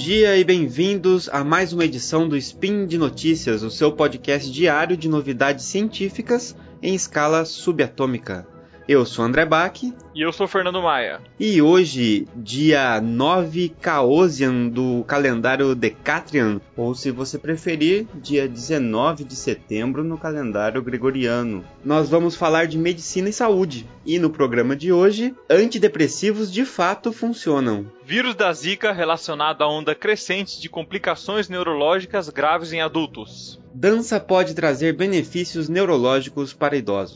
dia e bem-vindos a mais uma edição do Spin de Notícias, o seu podcast diário de novidades científicas em escala subatômica. Eu sou André Bach. E eu sou Fernando Maia. E hoje, dia 9 Caosian do calendário Decatrian, ou se você preferir, dia 19 de setembro no calendário gregoriano. Nós vamos falar de medicina e saúde. E no programa de hoje, antidepressivos de fato funcionam. Vírus da Zika relacionado à onda crescente de complicações neurológicas graves em adultos. Dança pode trazer benefícios neurológicos para idosos.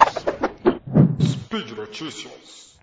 Speed Notícias.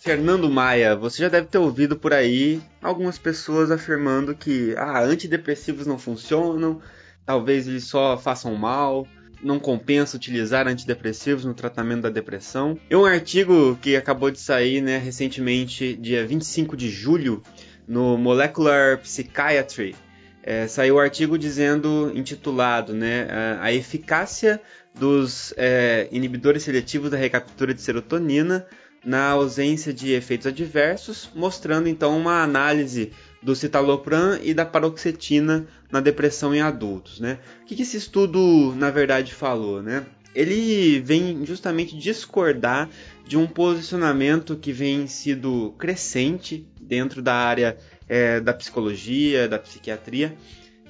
Fernando Maia, você já deve ter ouvido por aí algumas pessoas afirmando que ah, antidepressivos não funcionam, talvez eles só façam mal, não compensa utilizar antidepressivos no tratamento da depressão. E um artigo que acabou de sair né, recentemente, dia 25 de julho, no Molecular Psychiatry, é, saiu o um artigo dizendo, intitulado, né, a, a eficácia dos é, inibidores seletivos da recaptura de serotonina na ausência de efeitos adversos, mostrando então uma análise do citalopram e da paroxetina na depressão em adultos, né? O que, que esse estudo na verdade falou, né? Ele vem justamente discordar de um posicionamento que vem sido crescente dentro da área é, da psicologia, da psiquiatria,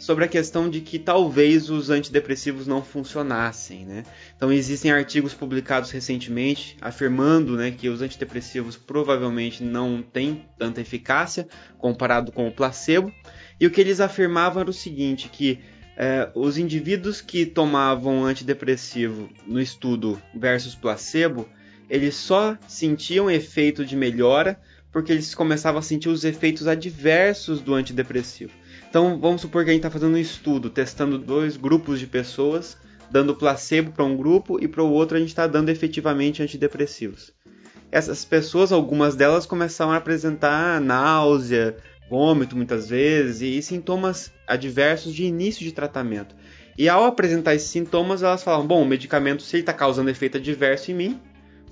sobre a questão de que talvez os antidepressivos não funcionassem. Né? Então existem artigos publicados recentemente afirmando né, que os antidepressivos provavelmente não têm tanta eficácia comparado com o placebo. E o que eles afirmavam era o seguinte, que é, os indivíduos que tomavam antidepressivo no estudo versus placebo, eles só sentiam efeito de melhora porque eles começavam a sentir os efeitos adversos do antidepressivo. Então vamos supor que a gente está fazendo um estudo, testando dois grupos de pessoas, dando placebo para um grupo e para o outro a gente está dando efetivamente antidepressivos. Essas pessoas, algumas delas começaram a apresentar náusea, vômito muitas vezes e sintomas adversos de início de tratamento. E ao apresentar esses sintomas, elas falam: bom, o medicamento, se ele está causando efeito adverso em mim,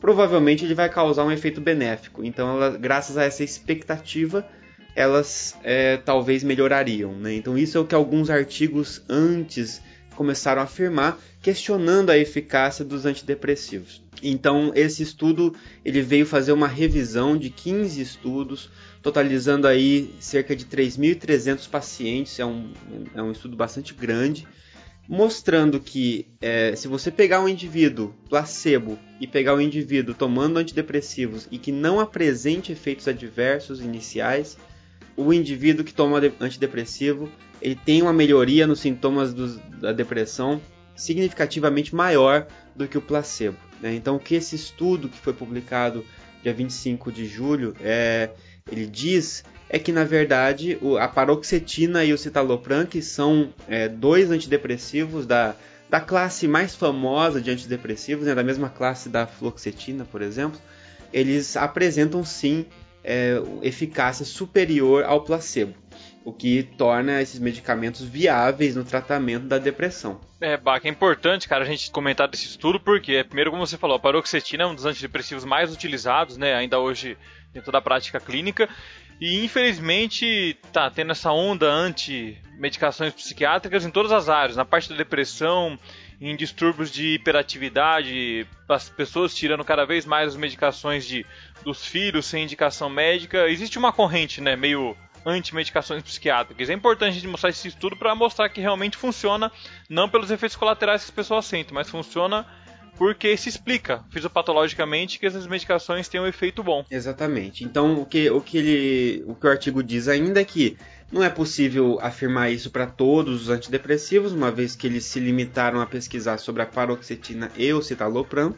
provavelmente ele vai causar um efeito benéfico. Então, graças a essa expectativa, elas é, talvez melhorariam. Né? Então, isso é o que alguns artigos antes começaram a afirmar, questionando a eficácia dos antidepressivos. Então, esse estudo ele veio fazer uma revisão de 15 estudos, totalizando aí cerca de 3.300 pacientes. É um, é um estudo bastante grande mostrando que é, se você pegar um indivíduo placebo e pegar um indivíduo tomando antidepressivos e que não apresente efeitos adversos iniciais, o indivíduo que toma antidepressivo ele tem uma melhoria nos sintomas do, da depressão significativamente maior do que o placebo. Né? Então, o que esse estudo que foi publicado dia 25 de julho é, ele diz é que na verdade a paroxetina e o citalopram, que são é, dois antidepressivos da, da classe mais famosa de antidepressivos, né, da mesma classe da fluoxetina, por exemplo, eles apresentam sim é, eficácia superior ao placebo o que torna esses medicamentos viáveis no tratamento da depressão. É, Bach, é importante, cara, a gente comentar desse estudo, porque, primeiro, como você falou, a paroxetina é um dos antidepressivos mais utilizados, né, ainda hoje dentro da prática clínica, e infelizmente tá tendo essa onda anti-medicações psiquiátricas em todas as áreas, na parte da depressão, em distúrbios de hiperatividade, as pessoas tirando cada vez mais as medicações de, dos filhos sem indicação médica. Existe uma corrente, né, meio anti-medicações psiquiátricas. É importante a gente mostrar esse estudo para mostrar que realmente funciona, não pelos efeitos colaterais que as pessoas sentem, mas funciona porque se explica fisiopatologicamente que essas medicações têm um efeito bom. Exatamente. Então, o que, o que, ele, o, que o artigo diz ainda é que não é possível afirmar isso para todos os antidepressivos, uma vez que eles se limitaram a pesquisar sobre a paroxetina e o citalopram,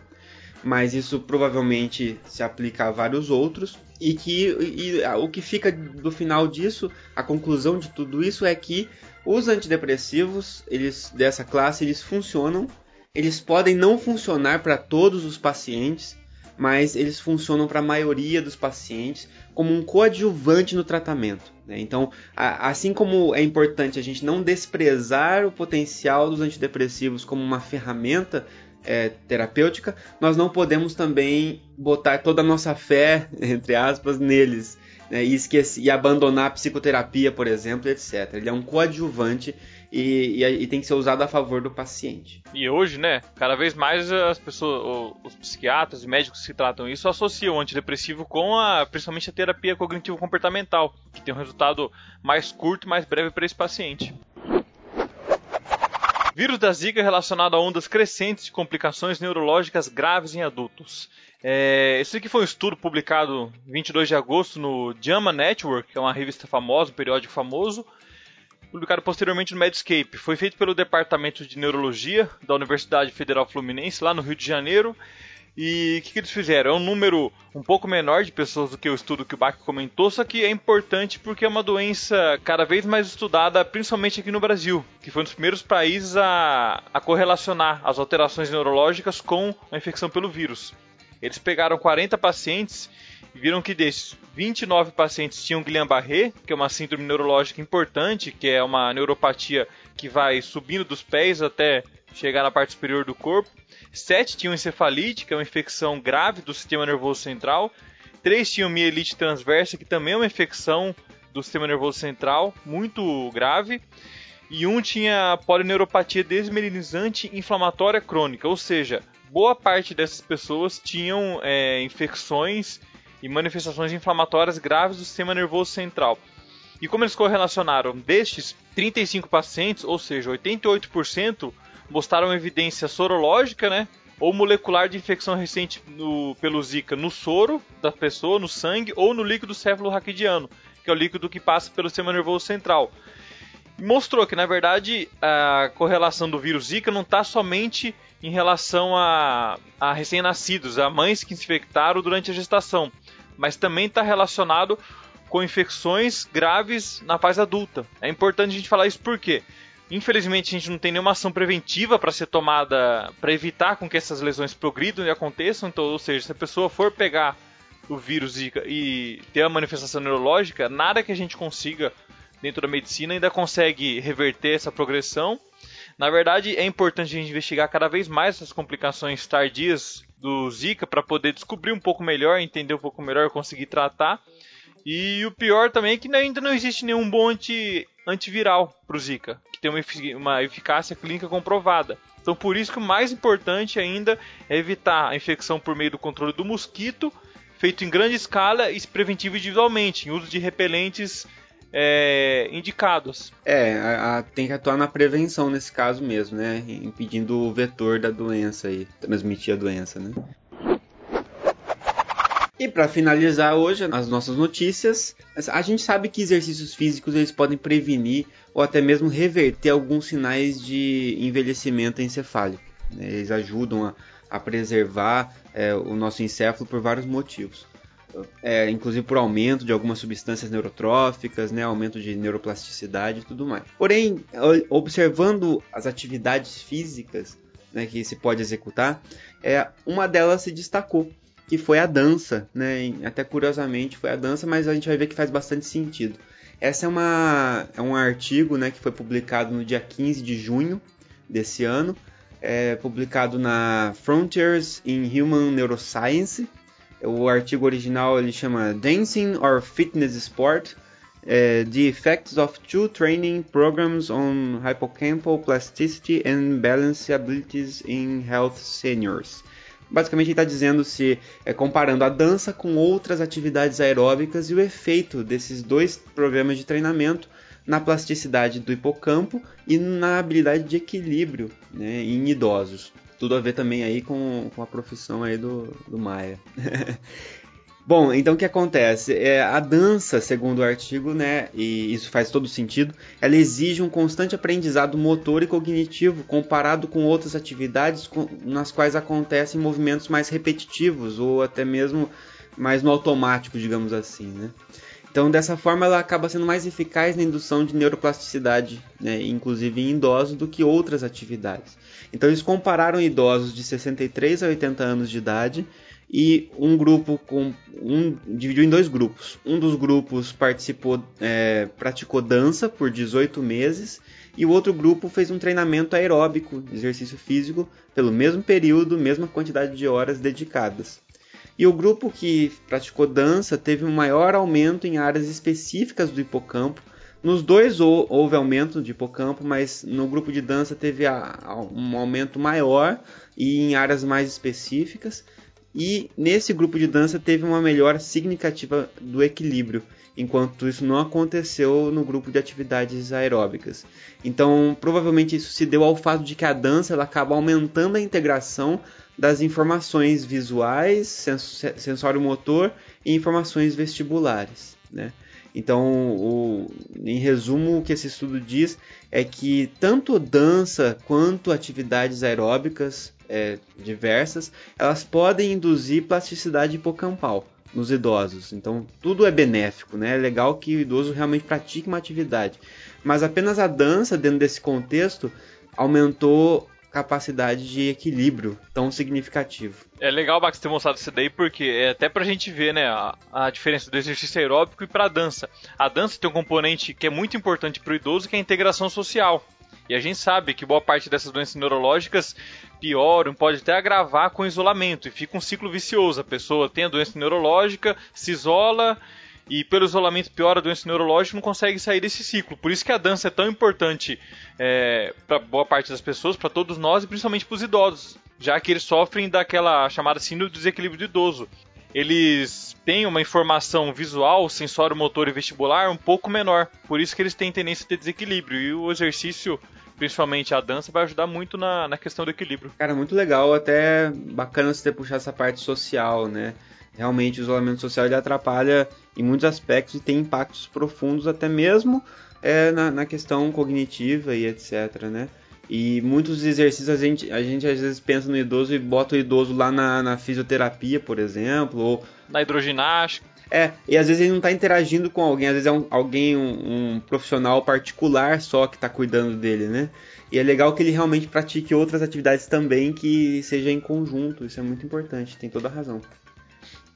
mas isso provavelmente se aplica a vários outros e que e, o que fica do final disso, a conclusão de tudo isso é que os antidepressivos, eles dessa classe, eles funcionam eles podem não funcionar para todos os pacientes, mas eles funcionam para a maioria dos pacientes como um coadjuvante no tratamento. Né? Então, a, assim como é importante a gente não desprezar o potencial dos antidepressivos como uma ferramenta é, terapêutica, nós não podemos também botar toda a nossa fé, entre aspas, neles. Né, e, esquecer, e abandonar a psicoterapia, por exemplo, etc. Ele é um coadjuvante e, e, e, tem que ser usado a favor do paciente. E hoje, né, cada vez mais as pessoas, os psiquiatras e médicos que tratam isso associam o antidepressivo com a, principalmente a terapia cognitivo-comportamental, que tem um resultado mais curto e mais breve para esse paciente. Vírus da Zika relacionado a ondas crescentes de complicações neurológicas graves em adultos. É, esse aqui foi um estudo publicado 22 de agosto no JAMA Network, que é uma revista famosa, um periódico famoso, publicado posteriormente no Medscape. Foi feito pelo Departamento de Neurologia da Universidade Federal Fluminense, lá no Rio de Janeiro. E o que, que, eles fizeram? É um número um pouco menor de pessoas do que o estudo que o Bach comentou, só que é importante porque é uma doença cada vez mais estudada, principalmente aqui no Brasil, que foi um dos primeiros países a, a correlacionar as alterações neurológicas com a infecção pelo vírus. Eles pegaram 40 pacientes viram que desses 29 pacientes tinham Guillain-Barré, que é uma síndrome neurológica importante, que é uma neuropatia que vai subindo dos pés até chegar na parte superior do corpo. 7 tinham encefalite, que é uma infecção grave do sistema nervoso central. 3 tinham mielite transversa, que também é uma infecção do sistema nervoso central, muito grave. E um tinha polineuropatia desmelinizante inflamatória crônica, ou seja, boa parte dessas pessoas tinham é, infecções e manifestações inflamatórias graves do sistema nervoso central. E como eles correlacionaram destes 35 pacientes, ou seja, 88%, mostraram evidência sorológica, né, ou molecular de infecção recente no, pelo Zika no soro da pessoa, no sangue ou no líquido céfalo-raquidiano, que é o líquido que passa pelo sistema nervoso central. Mostrou que, na verdade, a correlação do vírus Zika não está somente em relação a, a recém-nascidos, a mães que se infectaram durante a gestação, mas também está relacionado com infecções graves na fase adulta. É importante a gente falar isso porque, infelizmente, a gente não tem nenhuma ação preventiva para ser tomada para evitar com que essas lesões progridam e aconteçam. Então, ou seja, se a pessoa for pegar o vírus e, e ter a manifestação neurológica, nada que a gente consiga dentro da medicina ainda consegue reverter essa progressão na verdade, é importante a gente investigar cada vez mais essas complicações tardias do Zika para poder descobrir um pouco melhor, entender um pouco melhor, conseguir tratar. E o pior também é que ainda não existe nenhum bom anti, antiviral para o Zika, que tem uma, uma eficácia clínica comprovada. Então, por isso que o mais importante ainda é evitar a infecção por meio do controle do mosquito, feito em grande escala e preventivo individualmente, em uso de repelentes é, indicados. É, a, a, tem que atuar na prevenção nesse caso mesmo, né? Impedindo o vetor da doença aí, transmitir a doença, né? E para finalizar hoje as nossas notícias, a gente sabe que exercícios físicos eles podem prevenir ou até mesmo reverter alguns sinais de envelhecimento encefálico. Né? Eles ajudam a, a preservar é, o nosso encéfalo por vários motivos é, inclusive por aumento de algumas substâncias neurotróficas, né, aumento de neuroplasticidade e tudo mais. Porém, observando as atividades físicas né, que se pode executar, é, uma delas se destacou, que foi a dança. Né, até curiosamente foi a dança, mas a gente vai ver que faz bastante sentido. Essa é, uma, é um artigo né, que foi publicado no dia 15 de junho desse ano, é publicado na Frontiers in Human Neuroscience, o artigo original ele chama Dancing or Fitness Sport: uh, The Effects of Two Training Programs on Hippocampal Plasticity and Balance Abilities in Health Seniors. Basicamente, ele está dizendo se é, comparando a dança com outras atividades aeróbicas e o efeito desses dois programas de treinamento na plasticidade do hipocampo e na habilidade de equilíbrio né, em idosos tudo a ver também aí com, com a profissão aí do, do Maia. Bom, então o que acontece? É, a dança, segundo o artigo, né, e isso faz todo sentido, ela exige um constante aprendizado motor e cognitivo comparado com outras atividades com, nas quais acontecem movimentos mais repetitivos ou até mesmo mais no automático, digamos assim, né? Então, dessa forma, ela acaba sendo mais eficaz na indução de neuroplasticidade, né, inclusive em idosos, do que outras atividades. Então, eles compararam idosos de 63 a 80 anos de idade e um grupo com um dividiu em dois grupos. Um dos grupos participou, é, praticou dança por 18 meses e o outro grupo fez um treinamento aeróbico, exercício físico, pelo mesmo período, mesma quantidade de horas dedicadas. E o grupo que praticou dança teve um maior aumento em áreas específicas do hipocampo. Nos dois houve aumento de hipocampo, mas no grupo de dança teve um aumento maior e em áreas mais específicas. E nesse grupo de dança teve uma melhora significativa do equilíbrio, enquanto isso não aconteceu no grupo de atividades aeróbicas. Então, provavelmente isso se deu ao fato de que a dança ela acaba aumentando a integração das informações visuais, sensório-motor e informações vestibulares. Né? Então, o, em resumo, o que esse estudo diz é que tanto dança quanto atividades aeróbicas é, diversas, elas podem induzir plasticidade hipocampal nos idosos. Então, tudo é benéfico, né? É legal que o idoso realmente pratique uma atividade. Mas apenas a dança, dentro desse contexto, aumentou capacidade de equilíbrio tão significativo. É legal, Max, ter mostrado isso daí, porque é até pra gente ver, né, a, a diferença do exercício aeróbico e pra dança. A dança tem um componente que é muito importante pro idoso, que é a integração social. E a gente sabe que boa parte dessas doenças neurológicas pioram, pode até agravar com isolamento, e fica um ciclo vicioso. A pessoa tem a doença neurológica, se isola e pelo isolamento piora a doença neurológica não consegue sair desse ciclo. Por isso que a dança é tão importante é, para boa parte das pessoas, para todos nós e principalmente para os idosos, já que eles sofrem daquela chamada síndrome do desequilíbrio do idoso. Eles têm uma informação visual, sensório, motor e vestibular um pouco menor, por isso que eles têm tendência a ter desequilíbrio. E o exercício principalmente a dança, vai ajudar muito na, na questão do equilíbrio. Cara, muito legal, até bacana você ter puxado essa parte social, né? Realmente o isolamento social ele atrapalha em muitos aspectos e tem impactos profundos até mesmo é, na, na, questão cognitiva e etc, né? E muitos exercícios a gente, a gente às vezes pensa no idoso e bota o idoso lá na, na fisioterapia, por exemplo, ou na hidroginástica. É, e às vezes ele não está interagindo com alguém, às vezes é um, alguém, um, um profissional particular só que está cuidando dele, né? E é legal que ele realmente pratique outras atividades também que seja em conjunto, isso é muito importante, tem toda a razão.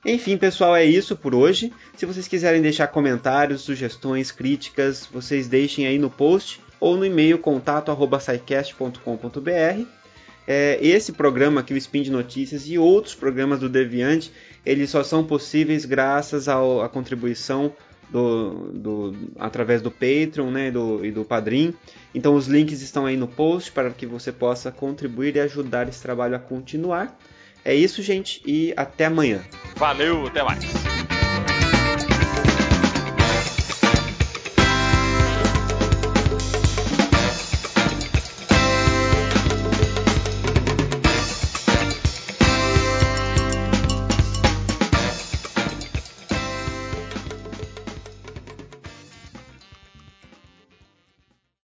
Enfim, pessoal, é isso por hoje. Se vocês quiserem deixar comentários, sugestões, críticas, vocês deixem aí no post ou no e-mail contato@saicast.com.br. É, esse programa aqui, o Spin de Notícias e outros programas do Deviante, eles só são possíveis graças à contribuição do, do, através do Patreon né, do, e do Padrim. Então os links estão aí no post para que você possa contribuir e ajudar esse trabalho a continuar. É isso, gente, e até amanhã. Valeu, até mais.